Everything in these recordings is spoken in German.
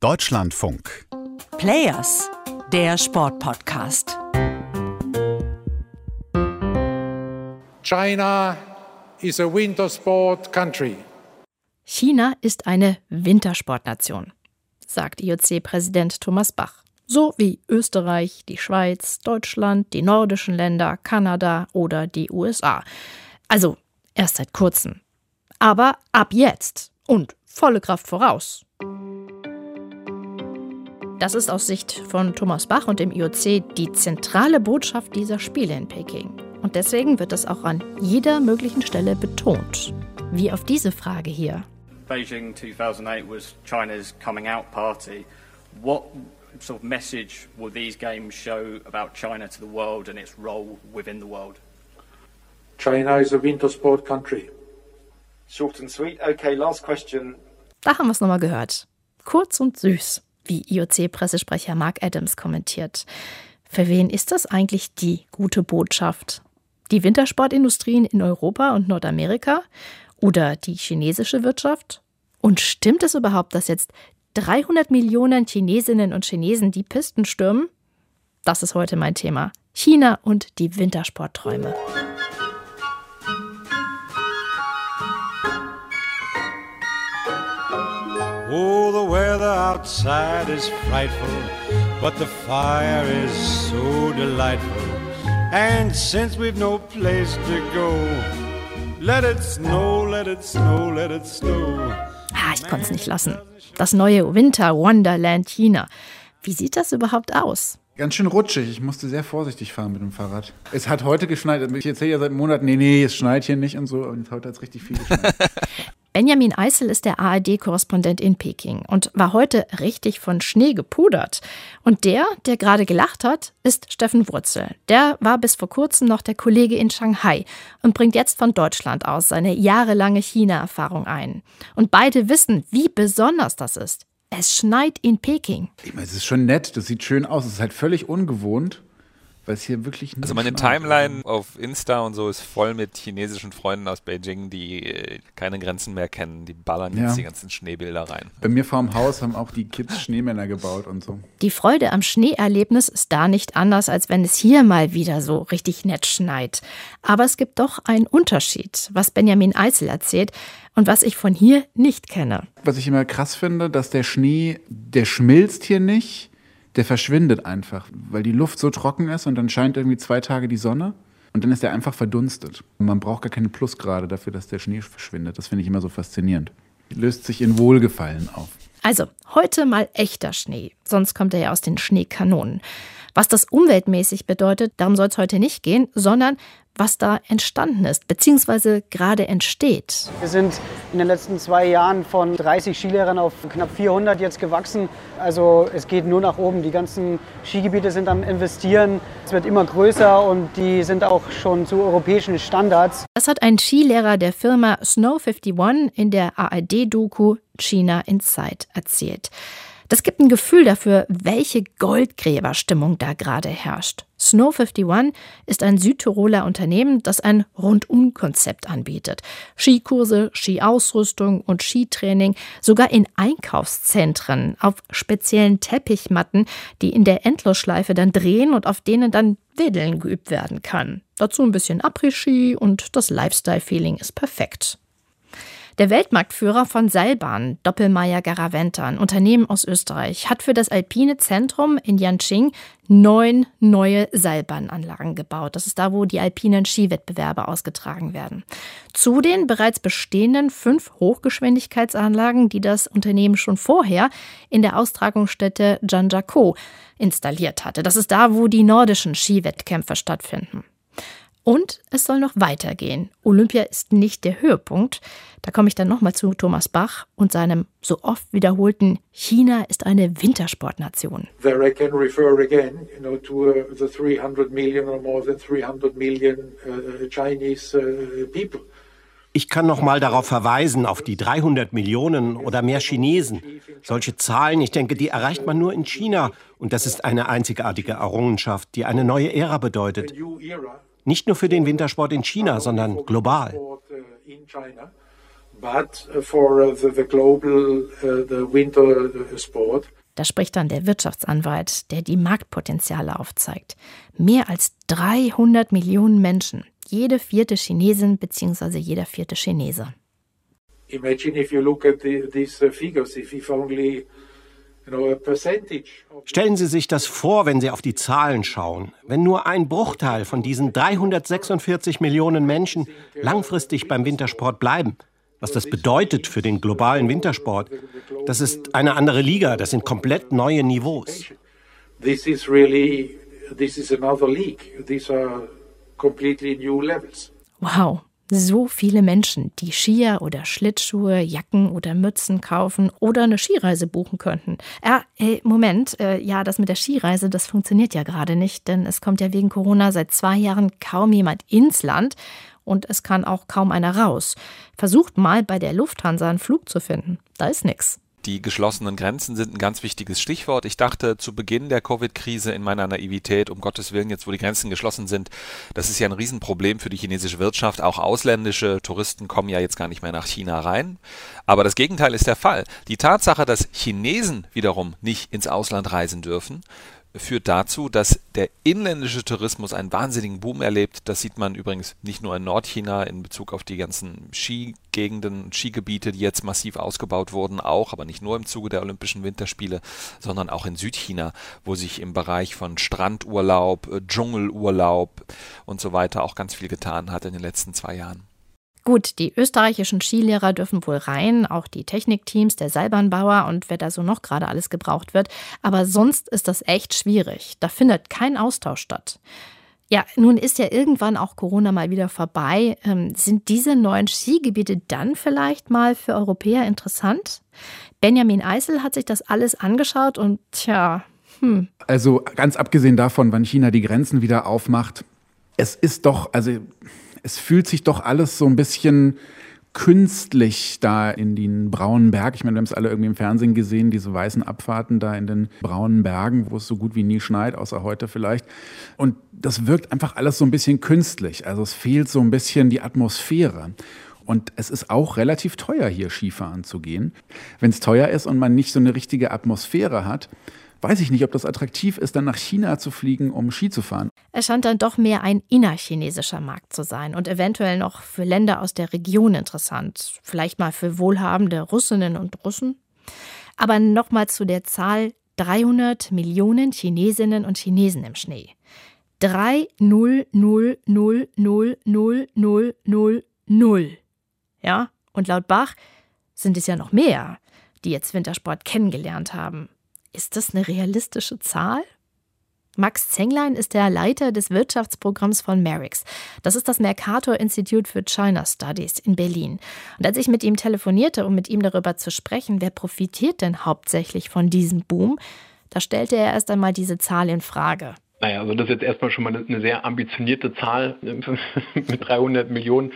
Deutschlandfunk. Players, der Sportpodcast. China is a winter sport country. China ist eine Wintersportnation, sagt IOC-Präsident Thomas Bach. So wie Österreich, die Schweiz, Deutschland, die nordischen Länder, Kanada oder die USA. Also erst seit kurzem. Aber ab jetzt und volle Kraft voraus. Das ist aus Sicht von Thomas Bach und dem IOC die zentrale Botschaft dieser Spiele in Peking. Und deswegen wird das auch an jeder möglichen Stelle betont. Wie auf diese Frage hier. Beijing 2008 was China's coming out party. What sort of message will these games show about China to the world and its role within the world? China is a winter sport country. Short and sweet. Okay, last question. Da haben wir es nochmal gehört. Kurz und süß, wie IOC-Pressesprecher Mark Adams kommentiert. Für wen ist das eigentlich die gute Botschaft? Die Wintersportindustrien in Europa und Nordamerika? Oder die chinesische Wirtschaft? Und stimmt es überhaupt, dass jetzt 300 Millionen Chinesinnen und Chinesen die Pisten stürmen? Das ist heute mein Thema. China und die Wintersportträume. Outside is frightful, but the fire is so delightful. And since we've no place to go, let it snow, let it snow, let it snow. Ah, ich konnte es nicht lassen. Das neue Winter Wonderland China. Wie sieht das überhaupt aus? Ganz schön rutschig. Ich musste sehr vorsichtig fahren mit dem Fahrrad. Es hat heute geschneit. Ich erzähle ja seit Monaten, nee, nee, es schneit hier nicht und so. Und heute hat es richtig viel geschneit. Benjamin Eisel ist der ARD-Korrespondent in Peking und war heute richtig von Schnee gepudert. Und der, der gerade gelacht hat, ist Steffen Wurzel. Der war bis vor kurzem noch der Kollege in Shanghai und bringt jetzt von Deutschland aus seine jahrelange China-Erfahrung ein. Und beide wissen, wie besonders das ist. Es schneit in Peking. Ich meine, es ist schon nett, das sieht schön aus. Es ist halt völlig ungewohnt weil es hier wirklich Also meine Timeline auf Insta und so ist voll mit chinesischen Freunden aus Beijing, die äh, keine Grenzen mehr kennen. Die ballern jetzt die ganzen Schneebilder rein. Bei mir vorm Haus haben auch die Kids Schneemänner gebaut und so. Die Freude am Schneeerlebnis ist da nicht anders, als wenn es hier mal wieder so richtig nett schneit. Aber es gibt doch einen Unterschied, was Benjamin Eisel erzählt und was ich von hier nicht kenne. Was ich immer krass finde, dass der Schnee, der schmilzt hier nicht der verschwindet einfach, weil die Luft so trocken ist und dann scheint irgendwie zwei Tage die Sonne und dann ist er einfach verdunstet. man braucht gar keine Plusgrade dafür, dass der Schnee verschwindet. Das finde ich immer so faszinierend. Löst sich in Wohlgefallen auf. Also, heute mal echter Schnee, sonst kommt er ja aus den Schneekanonen. Was das umweltmäßig bedeutet, darum soll es heute nicht gehen, sondern was da entstanden ist, beziehungsweise gerade entsteht. Wir sind in den letzten zwei Jahren von 30 Skilehrern auf knapp 400 jetzt gewachsen. Also es geht nur nach oben. Die ganzen Skigebiete sind am Investieren. Es wird immer größer und die sind auch schon zu europäischen Standards. Das hat ein Skilehrer der Firma Snow 51 in der ARD-Doku China Inside erzählt. Das gibt ein Gefühl dafür, welche Goldgräberstimmung da gerade herrscht. Snow 51 ist ein Südtiroler Unternehmen, das ein Rundum-Konzept anbietet. Skikurse, Skiausrüstung und Skitraining, sogar in Einkaufszentren, auf speziellen Teppichmatten, die in der Endlosschleife dann drehen und auf denen dann Wedeln geübt werden kann. Dazu ein bisschen Après-Ski und das Lifestyle-Feeling ist perfekt. Der Weltmarktführer von Seilbahnen, Doppelmayr Garaventa, ein Unternehmen aus Österreich, hat für das Alpine Zentrum in Yanqing neun neue Seilbahnanlagen gebaut. Das ist da, wo die alpinen Skiwettbewerbe ausgetragen werden. Zu den bereits bestehenden fünf Hochgeschwindigkeitsanlagen, die das Unternehmen schon vorher in der Austragungsstätte Janjako installiert hatte. Das ist da, wo die nordischen Skiwettkämpfe stattfinden. Und es soll noch weitergehen. Olympia ist nicht der Höhepunkt. Da komme ich dann nochmal zu Thomas Bach und seinem so oft wiederholten China ist eine Wintersportnation. There I can refer again, you know, to uh, the 300 million or more than 300 million uh, Chinese uh, people. Ich kann noch mal darauf verweisen, auf die 300 Millionen oder mehr Chinesen. Solche Zahlen, ich denke, die erreicht man nur in China. Und das ist eine einzigartige Errungenschaft, die eine neue Ära bedeutet. Nicht nur für den Wintersport in China, sondern global. but uh, for uh, the, the global uh, the winter sport. Da spricht dann der Wirtschaftsanwalt, der die Marktpotenziale aufzeigt. Mehr als 300 Millionen Menschen, jede vierte Chinesin bzw. jeder vierte Chinese. Imagine if you look at the, these figures, if, if only Stellen Sie sich das vor, wenn Sie auf die Zahlen schauen. Wenn nur ein Bruchteil von diesen 346 Millionen Menschen langfristig beim Wintersport bleiben, was das bedeutet für den globalen Wintersport, das ist eine andere Liga, das sind komplett neue Niveaus. This is really, this is another league. These are completely new levels. Wow, so viele Menschen, die Skier oder Schlittschuhe, Jacken oder Mützen kaufen oder eine Skireise buchen könnten. Ja, hey, Moment, äh, ja, das mit der Skireise, das funktioniert ja gerade nicht, denn es kommt ja wegen Corona seit zwei Jahren kaum jemand ins Land und es kann auch kaum einer raus. Versucht mal bei der Lufthansa einen Flug zu finden. Da ist nichts. Die geschlossenen Grenzen sind ein ganz wichtiges Stichwort. Ich dachte zu Beginn der Covid-Krise in meiner Naivität, um Gottes Willen, jetzt wo die Grenzen geschlossen sind, das ist ja ein Riesenproblem für die chinesische Wirtschaft. Auch ausländische Touristen kommen ja jetzt gar nicht mehr nach China rein. Aber das Gegenteil ist der Fall. Die Tatsache, dass Chinesen wiederum nicht ins Ausland reisen dürfen, führt dazu, dass der inländische Tourismus einen wahnsinnigen Boom erlebt. Das sieht man übrigens nicht nur in Nordchina in Bezug auf die ganzen Skigegenden Skigebiete, die jetzt massiv ausgebaut wurden, auch, aber nicht nur im Zuge der Olympischen Winterspiele, sondern auch in Südchina, wo sich im Bereich von Strandurlaub, äh, Dschungelurlaub und so weiter auch ganz viel getan hat in den letzten zwei Jahren. Gut, die österreichischen Skilehrer dürfen wohl rein, auch die Technikteams, der Seilbahnbauer und wer da so noch gerade alles gebraucht wird. Aber sonst ist das echt schwierig. Da findet kein Austausch statt. Ja, nun ist ja irgendwann auch Corona mal wieder vorbei. Ähm, sind diese neuen Skigebiete dann vielleicht mal für Europäer interessant? Benjamin Eisel hat sich das alles angeschaut und tja, hm. Also ganz abgesehen davon, wann China die Grenzen wieder aufmacht, es ist doch, also es fühlt sich doch alles so ein bisschen künstlich da in den braunen Berg. Ich meine, wir haben es alle irgendwie im Fernsehen gesehen, diese weißen Abfahrten da in den braunen Bergen, wo es so gut wie nie schneit, außer heute vielleicht. Und das wirkt einfach alles so ein bisschen künstlich. Also es fehlt so ein bisschen die Atmosphäre. Und es ist auch relativ teuer, hier Skifahren zu gehen. Wenn es teuer ist und man nicht so eine richtige Atmosphäre hat, weiß ich nicht, ob das attraktiv ist, dann nach China zu fliegen, um Ski zu fahren. Es scheint dann doch mehr ein innerchinesischer Markt zu sein und eventuell noch für Länder aus der Region interessant. Vielleicht mal für wohlhabende Russinnen und Russen. Aber nochmal zu der Zahl 300 Millionen Chinesinnen und Chinesen im Schnee. 3 0 0 0 0 0 0 0 0. Ja, und laut Bach sind es ja noch mehr, die jetzt Wintersport kennengelernt haben. Ist das eine realistische Zahl? Max Zenglein ist der Leiter des Wirtschaftsprogramms von Merix. Das ist das Mercator Institute for China Studies in Berlin. Und als ich mit ihm telefonierte, um mit ihm darüber zu sprechen, wer profitiert denn hauptsächlich von diesem Boom, da stellte er erst einmal diese Zahl in Frage. Naja, also das ist jetzt erstmal schon mal eine sehr ambitionierte Zahl mit 300 Millionen.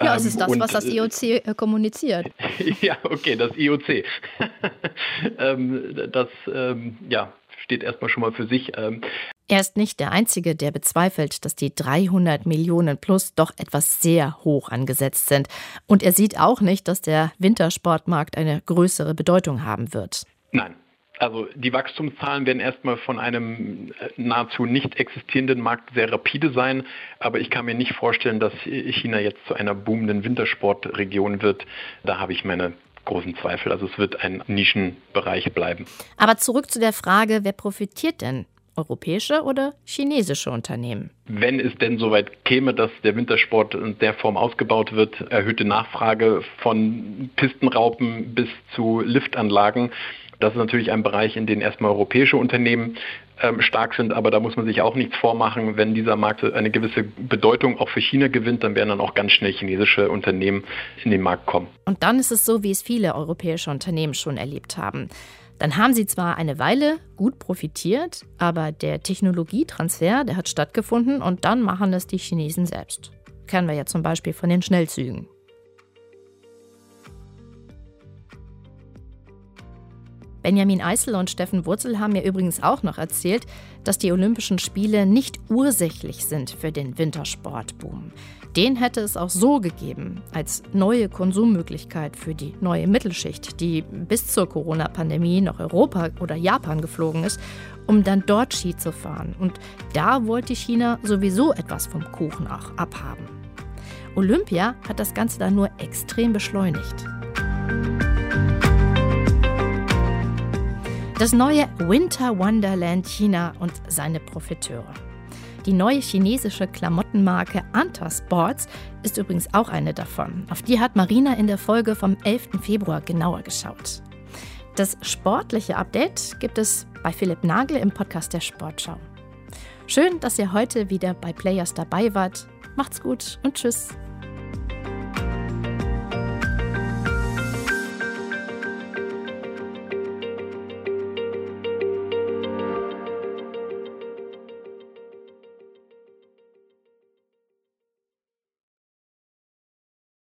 Ja, es ist das, und, was das IOC äh, kommuniziert. ja, okay, das IOC. ähm, das ähm, ja, steht erstmal schon mal für sich. Ähm. Er ist nicht der Einzige, der bezweifelt, dass die 300 Millionen plus doch etwas sehr hoch angesetzt sind. Und er sieht auch nicht, dass der Wintersportmarkt eine größere Bedeutung haben wird. Nein, also die Wachstumszahlen werden erstmal von einem äh, nahezu nicht existierenden Markt sehr rapide sein, aber ich kann mir nicht vorstellen, dass China jetzt zu einer boomenden Wintersportregion wird. Da habe ich meine großen Zweifel. Also es wird ein Nischenbereich bleiben. Aber zurück zu der Frage, wer profitiert denn? Europäische oder chinesische Unternehmen? Wenn es denn soweit käme, dass der Wintersport in der Form ausgebaut wird, erhöhte Nachfrage von Pistenraupen bis zu Liftanlagen, das ist natürlich ein Bereich, in dem erstmal europäische Unternehmen ähm, stark sind, aber da muss man sich auch nichts vormachen. Wenn dieser Markt eine gewisse Bedeutung auch für China gewinnt, dann werden dann auch ganz schnell chinesische Unternehmen in den Markt kommen. Und dann ist es so, wie es viele europäische Unternehmen schon erlebt haben. Dann haben sie zwar eine Weile gut profitiert, aber der Technologietransfer, der hat stattgefunden und dann machen es die Chinesen selbst. Kennen wir ja zum Beispiel von den Schnellzügen. Benjamin Eisel und Steffen Wurzel haben mir übrigens auch noch erzählt, dass die Olympischen Spiele nicht ursächlich sind für den Wintersportboom. Den hätte es auch so gegeben, als neue Konsummöglichkeit für die neue Mittelschicht, die bis zur Corona-Pandemie nach Europa oder Japan geflogen ist, um dann dort Ski zu fahren. Und da wollte China sowieso etwas vom Kuchen auch abhaben. Olympia hat das Ganze dann nur extrem beschleunigt. Das neue Winter Wonderland China und seine Profiteure. Die neue chinesische Klamottenmarke Anta Sports ist übrigens auch eine davon. Auf die hat Marina in der Folge vom 11. Februar genauer geschaut. Das sportliche Update gibt es bei Philipp Nagel im Podcast der Sportschau. Schön, dass ihr heute wieder bei Players dabei wart. Macht's gut und tschüss.